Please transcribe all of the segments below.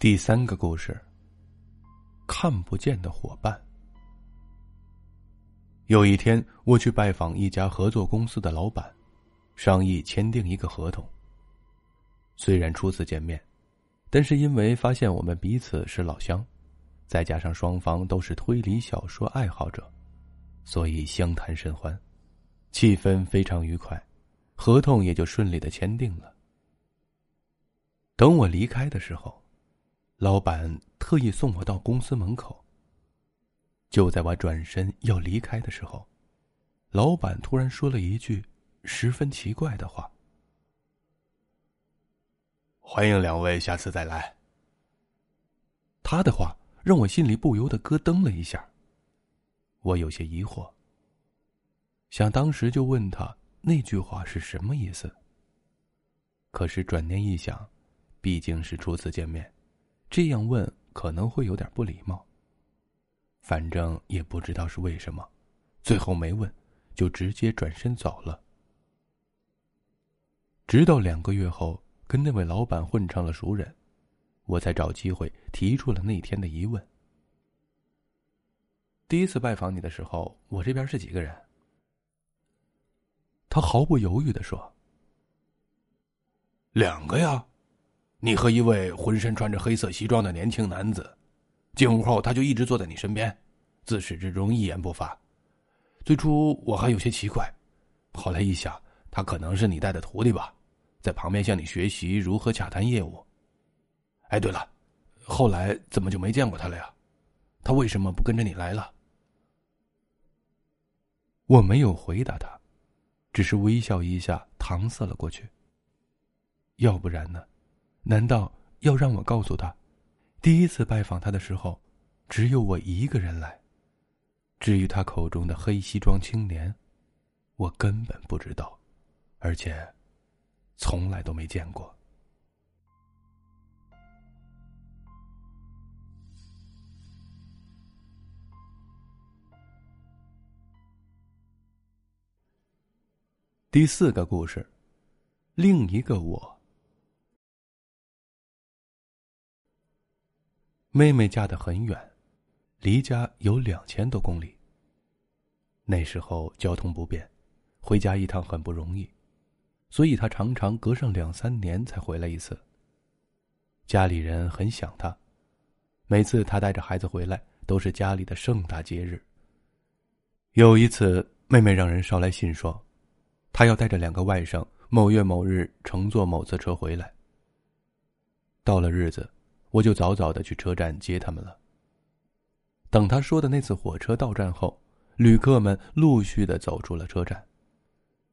第三个故事。看不见的伙伴。有一天，我去拜访一家合作公司的老板，商议签订一个合同。虽然初次见面，但是因为发现我们彼此是老乡，再加上双方都是推理小说爱好者，所以相谈甚欢，气氛非常愉快，合同也就顺利的签订了。等我离开的时候。老板特意送我到公司门口。就在我转身要离开的时候，老板突然说了一句十分奇怪的话：“欢迎两位下次再来。”他的话让我心里不由得咯噔了一下。我有些疑惑，想当时就问他那句话是什么意思。可是转念一想，毕竟是初次见面。这样问可能会有点不礼貌。反正也不知道是为什么，最后没问，就直接转身走了。直到两个月后，跟那位老板混成了熟人，我才找机会提出了那天的疑问。第一次拜访你的时候，我这边是几个人？他毫不犹豫的说：“两个呀。”你和一位浑身穿着黑色西装的年轻男子，进屋后他就一直坐在你身边，自始至终一言不发。最初我还有些奇怪，后来一想，他可能是你带的徒弟吧，在旁边向你学习如何洽谈业务。哎，对了，后来怎么就没见过他了呀？他为什么不跟着你来了？我没有回答他，只是微笑一下，搪塞了过去。要不然呢？难道要让我告诉他，第一次拜访他的时候，只有我一个人来？至于他口中的黑西装青年，我根本不知道，而且从来都没见过。第四个故事，另一个我。妹妹嫁得很远，离家有两千多公里。那时候交通不便，回家一趟很不容易，所以她常常隔上两三年才回来一次。家里人很想她，每次她带着孩子回来，都是家里的盛大节日。有一次，妹妹让人捎来信说，她要带着两个外甥，某月某日乘坐某次车回来。到了日子。我就早早的去车站接他们了。等他说的那次火车到站后，旅客们陆续的走出了车站，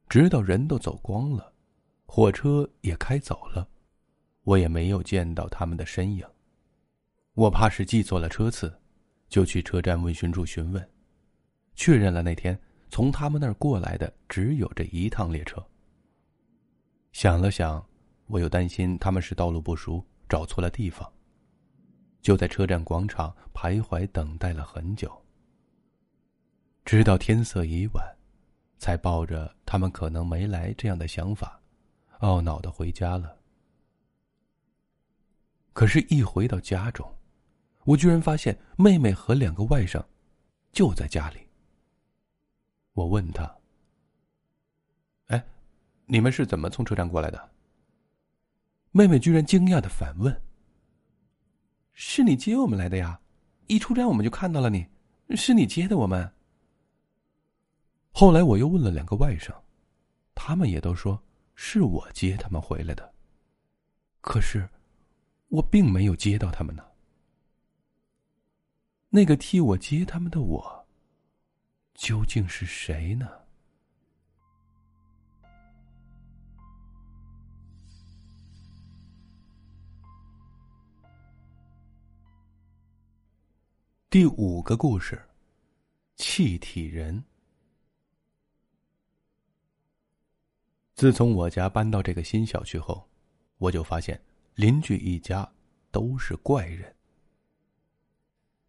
直到人都走光了，火车也开走了，我也没有见到他们的身影。我怕是记错了车次，就去车站问询处询问，确认了那天从他们那儿过来的只有这一趟列车。想了想，我又担心他们是道路不熟，找错了地方。就在车站广场徘徊等待了很久，直到天色已晚，才抱着他们可能没来这样的想法，懊恼的回家了。可是，一回到家中，我居然发现妹妹和两个外甥就在家里。我问他：“哎，你们是怎么从车站过来的？”妹妹居然惊讶的反问。是你接我们来的呀！一出站我们就看到了你，是你接的我们。后来我又问了两个外甥，他们也都说是我接他们回来的。可是，我并没有接到他们呢。那个替我接他们的我，究竟是谁呢？第五个故事，气体人。自从我家搬到这个新小区后，我就发现邻居一家都是怪人。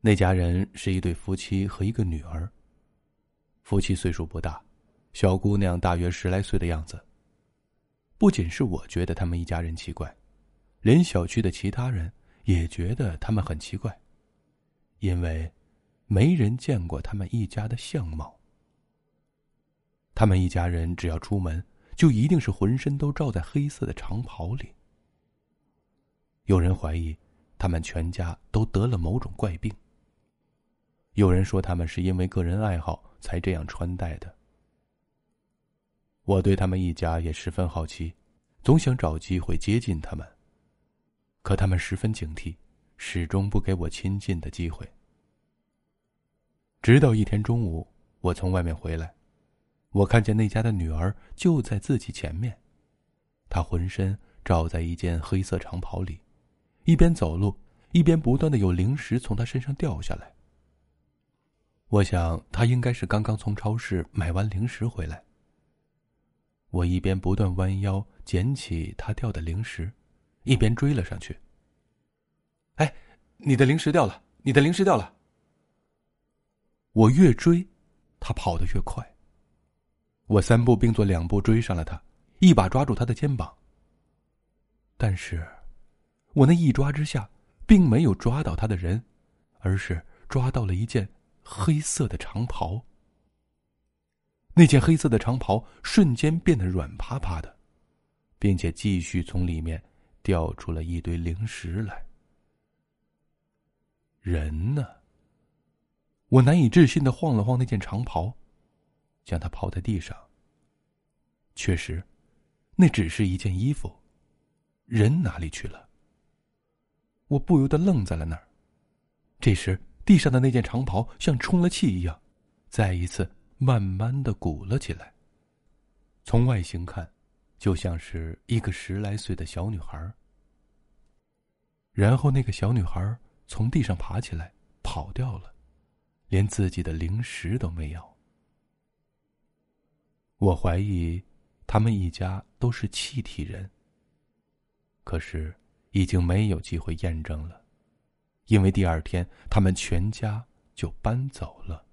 那家人是一对夫妻和一个女儿。夫妻岁数不大，小姑娘大约十来岁的样子。不仅是我觉得他们一家人奇怪，连小区的其他人也觉得他们很奇怪，因为没人见过他们一家的相貌。他们一家人只要出门，就一定是浑身都罩在黑色的长袍里。有人怀疑，他们全家都得了某种怪病。有人说他们是因为个人爱好才这样穿戴的。我对他们一家也十分好奇，总想找机会接近他们。可他们十分警惕，始终不给我亲近的机会。直到一天中午，我从外面回来，我看见那家的女儿就在自己前面，她浑身罩在一件黑色长袍里，一边走路，一边不断的有零食从她身上掉下来。我想她应该是刚刚从超市买完零食回来。我一边不断弯腰捡起她掉的零食。一边追了上去。你的零食掉了！你的零食掉了！我越追，他跑得越快。我三步并作两步追上了他，一把抓住他的肩膀。但是，我那一抓之下，并没有抓到他的人，而是抓到了一件黑色的长袍。那件黑色的长袍瞬间变得软趴趴的，并且继续从里面。掉出了一堆零食来。人呢？我难以置信的晃了晃那件长袍，将它抛在地上。确实，那只是一件衣服，人哪里去了？我不由得愣在了那儿。这时，地上的那件长袍像充了气一样，再一次慢慢的鼓了起来。从外形看。就像是一个十来岁的小女孩。然后那个小女孩从地上爬起来，跑掉了，连自己的零食都没有。我怀疑他们一家都是气体人。可是已经没有机会验证了，因为第二天他们全家就搬走了。